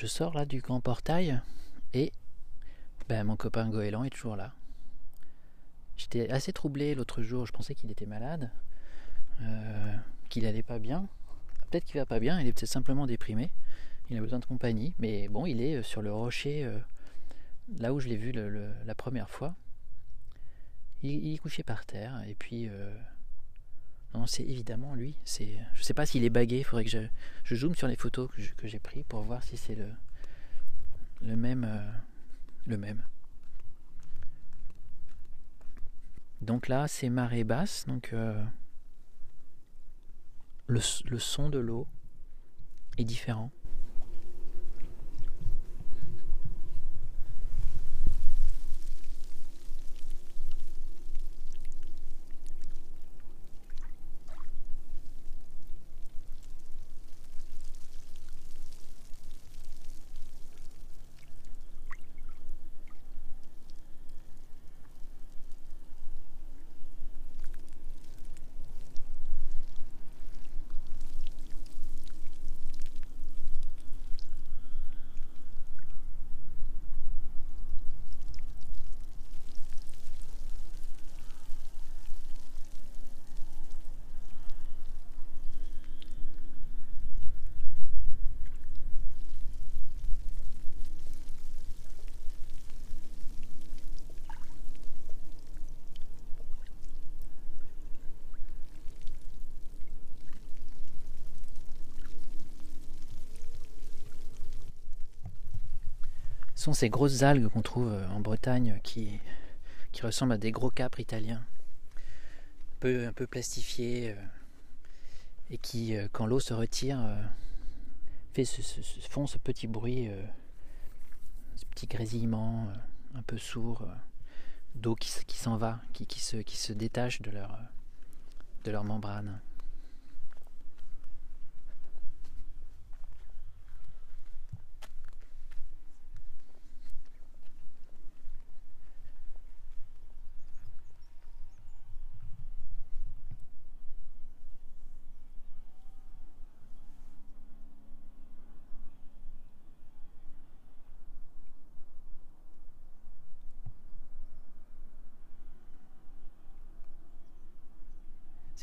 je sors là du grand portail et ben, mon copain goéland est toujours là. J'étais assez troublé l'autre jour, je pensais qu'il était malade, euh, qu'il allait pas bien. Peut-être qu'il va pas bien, il est peut-être simplement déprimé, il a besoin de compagnie, mais bon, il est euh, sur le rocher, euh, là où je l'ai vu la première fois. Il, est couché par terre, et puis... non, c'est évidemment lui. C'est, je sais pas s'il est bagué. Il faudrait que je, je zoome sur les photos que, j'ai prises pour voir si c'est le, même, le même. Donc là, c'est marée basse, donc euh, le son de l'eau est différent. Sont ces grosses algues qu'on trouve euh, en Bretagne qui, qui ressemblent à des gros capres italiens, un peu, plastifiés, euh, et qui, euh, quand l'eau se retire, ce, font ce petit bruit, ce petit grésillement un peu sourd d'eau qui, s'en va, qui, se, détache de leur membrane.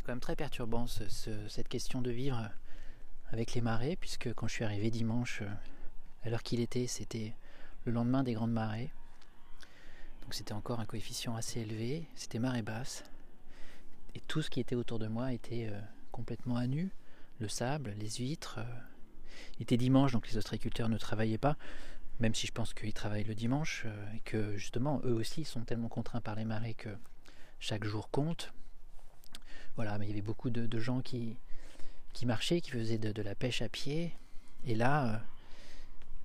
Quand même très perturbant cette question de vivre avec les marées, puisque quand je suis arrivé dimanche, euh, à l'heure qu'il était, c'était le lendemain des grandes marées. Donc c'était encore un coefficient assez élevé, c'était marée basse. Et tout ce qui était autour de moi était euh, complètement à nu. Le sable, les huîtres. Euh. Il était dimanche, donc les ostréiculteurs ne travaillaient pas, même si je pense qu'ils travaillent le dimanche, et que justement, eux aussi sont tellement contraints par les marées que chaque jour compte. Voilà, mais il y avait beaucoup de, gens qui, qui marchaient, qui faisaient de, la pêche à pied. Et là, euh,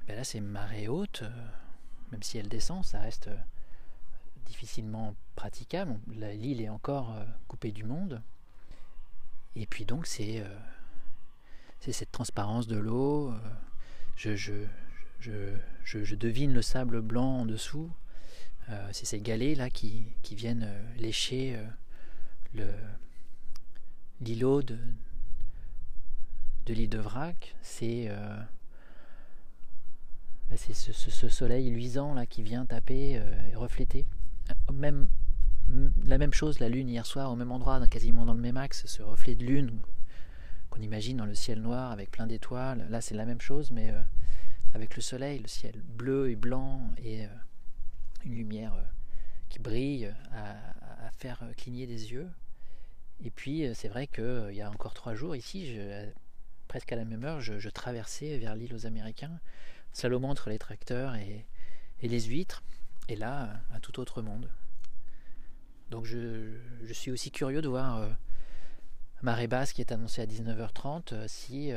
ben là c'est marée haute, euh, même si elle descend, ça reste euh, difficilement praticable. L'île est encore coupée du monde. Et puis donc c'est cette transparence de l'eau. Je, je, je, devine le sable blanc en dessous. c'est ces galets là qui, qui viennent lécher le, l'îlot de, de l'île de Vrac, c'est euh, bah, ce, soleil luisant là qui vient taper euh, et refléter. Même la même chose, la lune hier soir au même endroit, quasiment dans le même axe, ce reflet de lune qu'on imagine dans le ciel noir avec plein d'étoiles. Là, c'est la même chose, mais euh, avec le soleil, le ciel bleu et blanc et une lumière qui brille à faire cligner des yeux. Et puis euh, c'est vrai qu'il euh, y a encore trois jours ici, je, presque à la même heure, je, traversais vers l'île aux Américains, Salomon entre les tracteurs et, les huîtres, et là, un tout autre monde. Donc je, suis aussi curieux de voir euh, marée basse qui est annoncée à 19h30, si,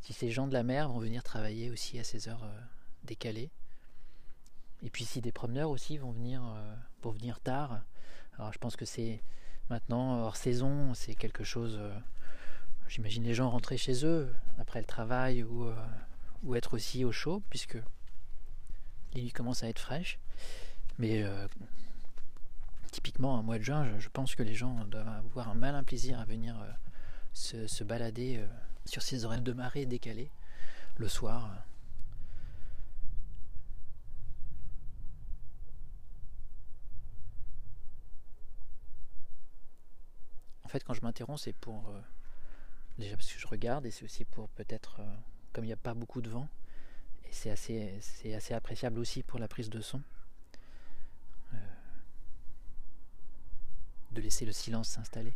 si ces gens de la mer vont venir travailler aussi à ces heures décalées. Et puis si des promeneurs aussi vont venir, pour venir tard. Alors je pense que c'est Maintenant, hors saison, c'est quelque chose. Euh, j'imagine les gens rentrer chez eux après le travail ou, euh, ou être aussi au chaud, puisque l'île commence à être fraîche. Mais euh, typiquement, en mois de juin, je, pense que les gens doivent avoir un malin plaisir à venir se, se, balader sur ces horaires de marée décalés. le soir. En fait, quand je m'interromps, c'est pour. Euh, déjà parce que je regarde, et c'est aussi pour peut-être. Euh, comme il n'y a pas beaucoup de vent, et c'est assez, assez appréciable aussi pour la prise de son. Euh, de laisser le silence s'installer.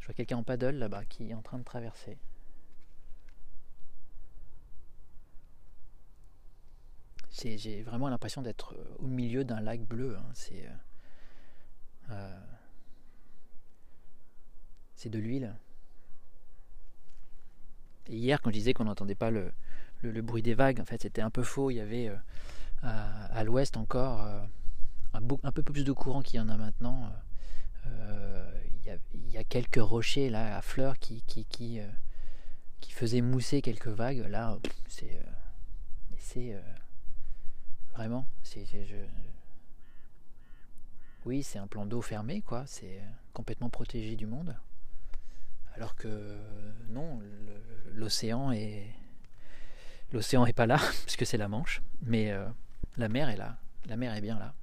Je vois quelqu'un en paddle là-bas qui est en train de traverser. J'ai vraiment l'impression d'être euh, au milieu d'un lac bleu. Hein. C'est euh, euh, c'est de l'huile. Et hier, quand je disais qu'on n'entendait pas le, le, bruit des vagues, en fait, c'était un peu faux. Il y avait à, l'ouest encore un, peu plus de courant qu'il y en a maintenant. il, y a, quelques rochers là à fleurs qui, qui, qui, qui faisaient mousser quelques vagues. Là, c'est c'est Vraiment, c'est, oui, c'est un plan d'eau fermé, quoi. C'est complètement protégé du monde. Alors que non, l'océan est l'océan est pas là puisque c'est la Manche, mais euh, la mer est là. La mer est bien là.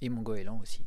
Et mon goéland aussi.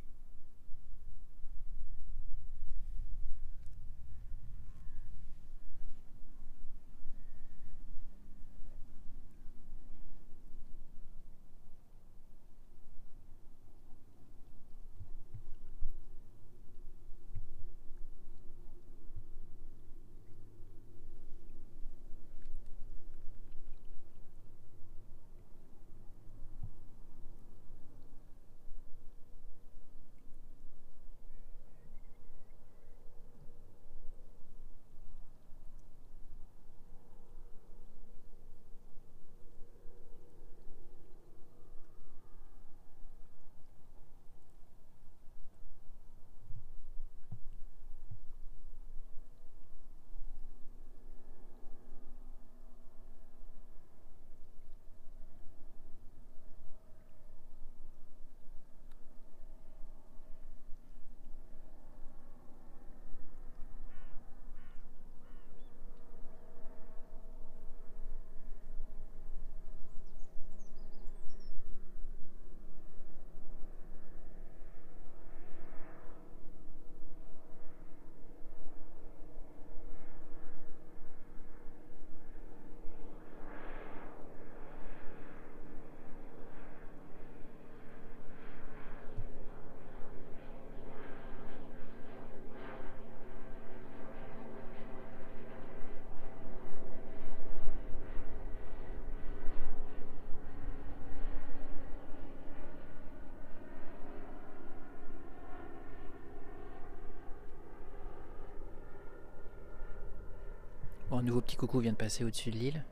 Un nouveau petit coucou vient de passer au-dessus de l'île.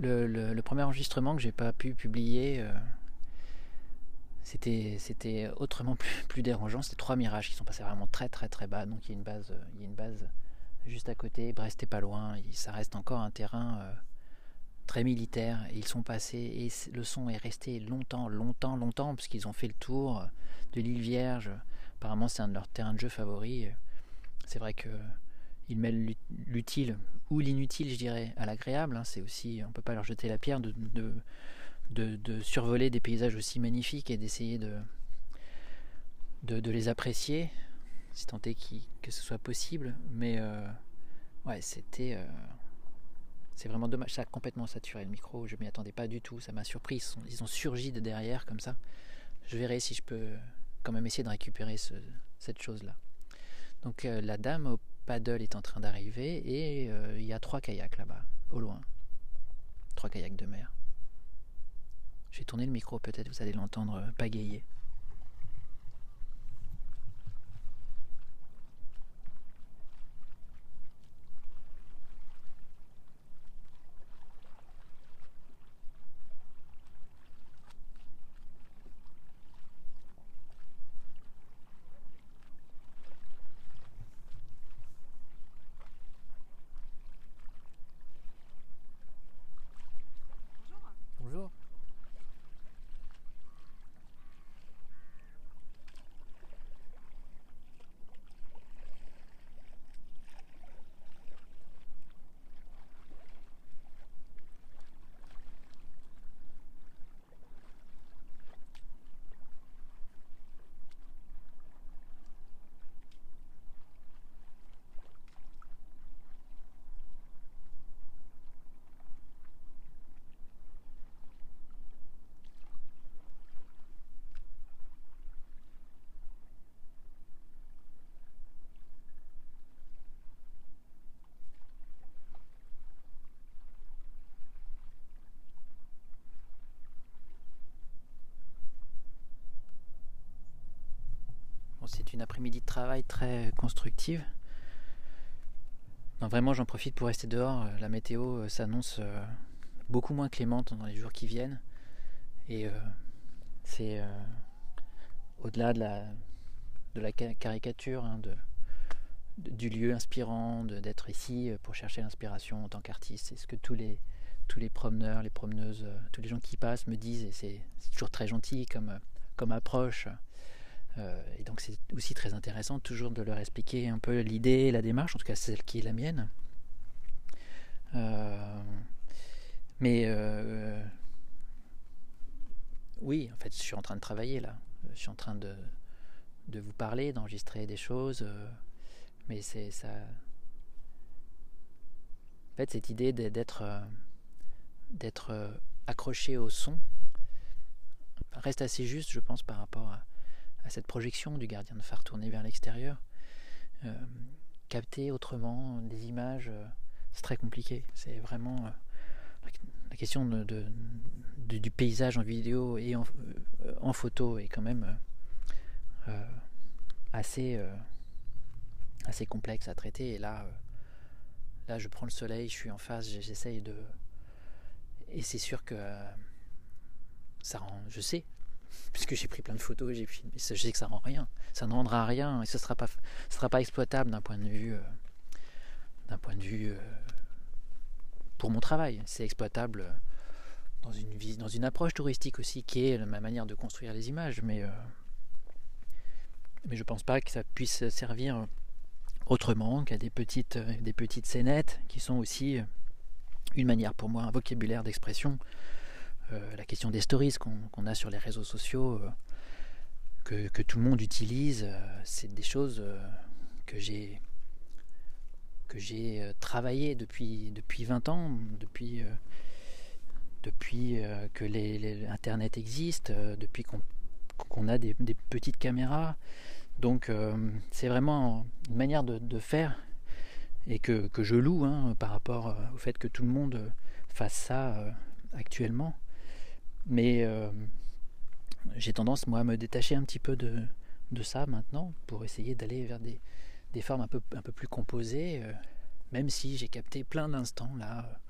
Le, premier enregistrement que j'ai pas pu publier, euh, c'était, autrement plus, dérangeant. C'était trois mirages qui sont passés vraiment très très très bas. Donc il y a une base, juste à côté. Brest est pas loin. Ça reste encore un terrain euh, très militaire. ils sont passés et le son est resté longtemps, longtemps, longtemps, parce qu'ils ont fait le tour de l'île Vierge. Apparemment, c'est un de leurs terrains de jeu favoris. C'est vrai que ils mêlent l'utile ou l'inutile, je dirais, à l'agréable. Hein. C'est aussi, on peut pas leur jeter la pierre de, de, survoler des paysages aussi magnifiques et d'essayer de, de, les apprécier, si tant est que ce soit possible. Mais euh, ouais, c'était. Euh, c'est vraiment dommage. Ça a complètement saturé le micro. Je m'y attendais pas du tout. Ça m'a surpris. Ils, ont surgi de derrière comme ça. Je verrai si je peux quand même essayer de récupérer cette chose-là. Donc euh, la dame au paddle est en train d'arriver et euh, il y a trois kayaks là-bas, au loin. Trois kayaks de mer. Je vais tourner le micro, peut-être vous allez l'entendre euh, pagayer. C'est une après-midi de travail très constructive. Vraiment, j'en profite pour rester dehors. La météo s'annonce beaucoup moins clémente dans les jours qui viennent. Et c'est au-delà de la, caricature hein, de, du lieu inspirant, d'être ici euh, pour chercher l'inspiration en tant qu'artiste. C'est ce que tous les, tous les promeneurs, les promeneuses, euh, tous les gens qui passent me disent, et c'est toujours très gentil comme, euh, comme approche. Et donc c'est aussi très intéressant toujours de leur expliquer un peu l'idée, la démarche, en tout cas celle qui est la mienne. mais oui, en fait, je suis en train de travailler là. Je suis en train de, de vous parler, d'enregistrer des choses. Mais c'est ça. En fait, cette idée d'être euh, euh, accroché au son reste assez juste, je pense, par rapport à, cette projection du gardien de phare tourné vers l'extérieur. Euh, capter autrement des images, c'est très compliqué. C'est vraiment la question du paysage en vidéo et en, en photo est quand même assez assez complexe à traiter. Et là, euh, là, je prends le soleil, je suis en face, j'essaye de. Et c'est sûr que euh, ça rend. Je sais, puisque j'ai pris plein de photos, j'ai filmé, je sais que ça rend rien. Ça ne rendra rien et ce ne sera pas, exploitable d'un point de vue. Euh, vue. pour mon travail. C'est exploitable dans une, dans une approche touristique aussi, qui est ma manière de construire les images, mais. je pense pas que ça puisse servir autrement qu'à des petites, euh, des petites scénettes qui sont aussi euh, une manière pour moi, un vocabulaire d'expression. Euh, la question des stories qu'on a sur les réseaux sociaux, que, tout le monde utilise, c'est des choses que j'ai que travaillé depuis, depuis 20 ans, depuis, depuis que les, Internet existe, depuis qu'on a des, petites caméras, donc euh, c'est vraiment une manière de, faire et que, je loue hein, par rapport euh, au fait que tout le monde fasse ça euh, actuellement. Mais j'ai tendance moi à me détacher un petit peu de, ça maintenant pour essayer d'aller vers des, formes un peu, un peu plus composées, même si j'ai capté plein d'instants là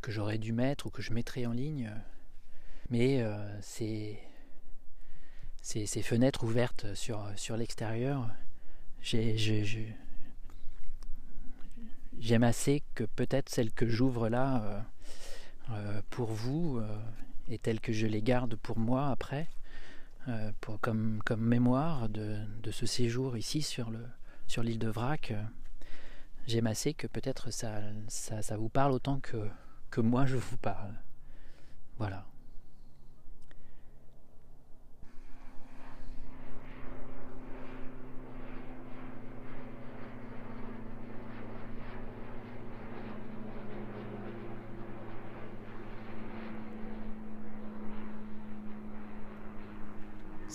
que j'aurais dû mettre ou que je mettrais en ligne. Mais c'est ces, fenêtres ouvertes sur, sur l'extérieur, j'aime assez que peut-être celles que j'ouvre là euh, euh, pour vous euh, et telles que je les garde pour moi après, pour, comme, comme mémoire de, ce séjour ici sur l'île de Vrac, j'aime assez que peut-être ça, ça, vous parle autant que moi je vous parle. Voilà.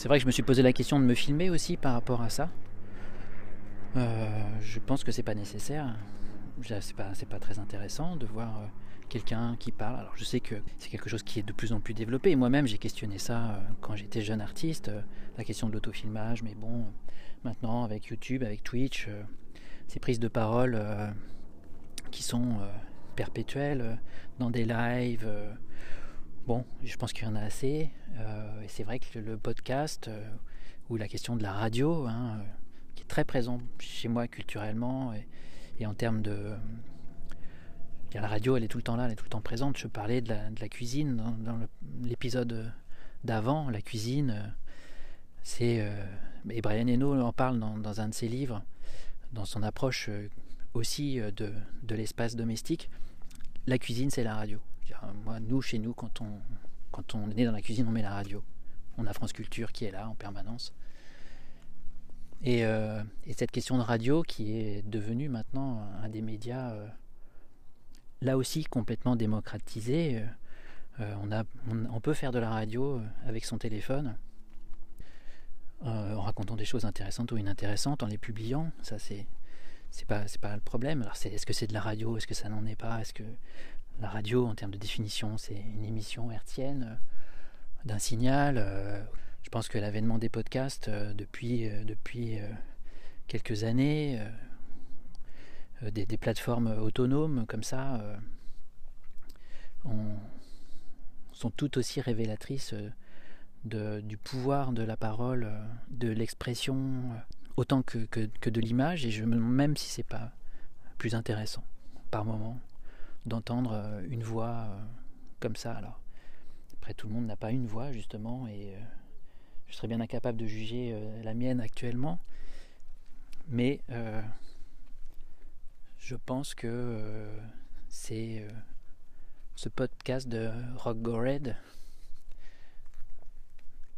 C'est vrai que je me suis posé la question de me filmer aussi par rapport à ça. Euh, je pense que c'est pas nécessaire. C'est pas, pas très intéressant de voir euh, quelqu'un qui parle. Alors je sais que c'est quelque chose qui est de plus en plus développé. Moi-même j'ai questionné ça euh, quand j'étais jeune artiste, la question de l'autofilmage. Mais bon, maintenant avec YouTube, avec Twitch, ces prises de parole qui sont perpétuelles dans des lives Bon, je pense qu'il y en a assez. Euh, et c'est vrai que le podcast euh, ou la question de la radio, hein, euh, qui est très présent chez moi culturellement et, en termes de. la radio, elle est tout le temps là, elle est tout le temps présente. Je parlais de la, cuisine dans, l'épisode d'avant. La cuisine, c'est. et Brian Eno en parle dans, un de ses livres, dans son approche aussi de, de l'espace domestique. La cuisine, c'est la radio. Moi, nous, chez nous, quand on, quand on est né dans la cuisine, on met la radio. On a France Culture qui est là en permanence. Et, euh, cette question de radio qui est devenue maintenant un des médias, euh, là aussi complètement démocratisé. Euh, on, a, on, peut faire de la radio avec son téléphone, en racontant des choses intéressantes ou inintéressantes, en les publiant. Ça, c'est c'est pas pas le problème. Alors, est-ce que c'est de la radio? Est-ce que ça n'en est pas? Est-ce que la radio, en termes de définition, c'est une émission hertzienne euh, d'un signal. Euh, Je pense que l'avènement des podcasts depuis, depuis quelques années, des, plateformes autonomes comme ça, ont, sont tout aussi révélatrices du pouvoir de la parole, de l'expression, autant que, que, de l'image, et même si c'est pas plus intéressant par moment d'entendre une voix comme ça. Alors, après, tout le monde n'a pas une voix, justement, et je serais bien incapable de juger la mienne actuellement. Mais je pense que c'est ce podcast de Rock Go Red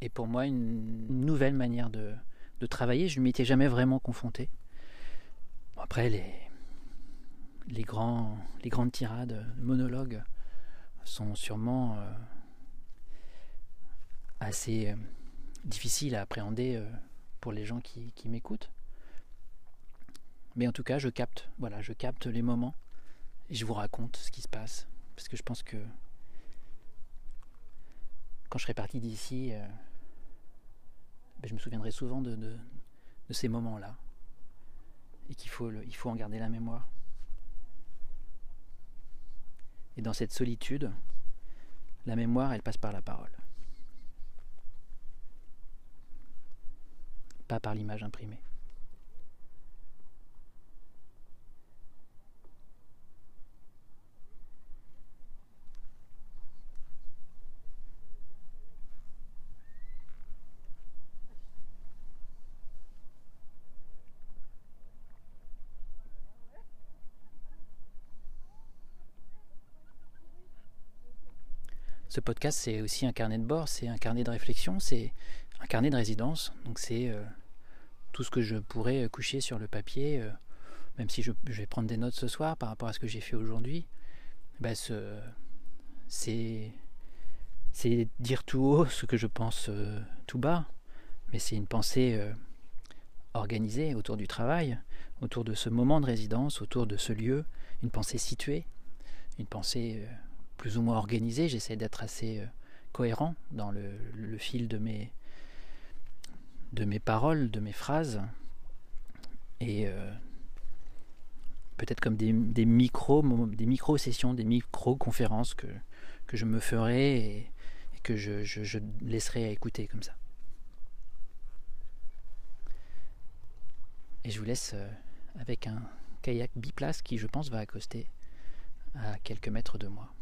est pour moi une nouvelle manière de, de travailler. Je ne m'y étais jamais vraiment confronté. Après, les, les, grands, les grandes tirades, monologues sont sûrement euh, assez euh, difficiles à appréhender euh, pour les gens qui, m'écoutent. Mais en tout cas, je capte, voilà, je capte les moments et je vous raconte ce qui se passe. Parce que je pense que quand je serai parti d'ici, ben je me souviendrai souvent de ces moments-là. Et qu'il faut, il faut en garder la mémoire. Et dans cette solitude, la mémoire, elle passe par la parole. Pas par l'image imprimée. Ce podcast, c'est aussi un carnet de bord, c'est un carnet de réflexion, c'est un carnet de résidence. Donc c'est euh, tout ce que je pourrais coucher sur le papier, euh, même si je, vais prendre des notes ce soir par rapport à ce que j'ai fait aujourd'hui. Ben c'est dire tout haut ce que je pense euh, tout bas, mais c'est une pensée organisée autour du travail, autour de ce moment de résidence, autour de ce lieu, une pensée située, une pensée plus ou moins organisé. J'essaie d'être assez euh, cohérent dans le, fil de mes, de mes paroles, de mes phrases. Et euh, peut-être comme des, des micro des micro sessions, des micro conférences que, que je me ferai et, que je, je, je, laisserai à écouter comme ça. Et je vous laisse euh, avec un kayak biplace qui je pense va accoster à quelques mètres de moi.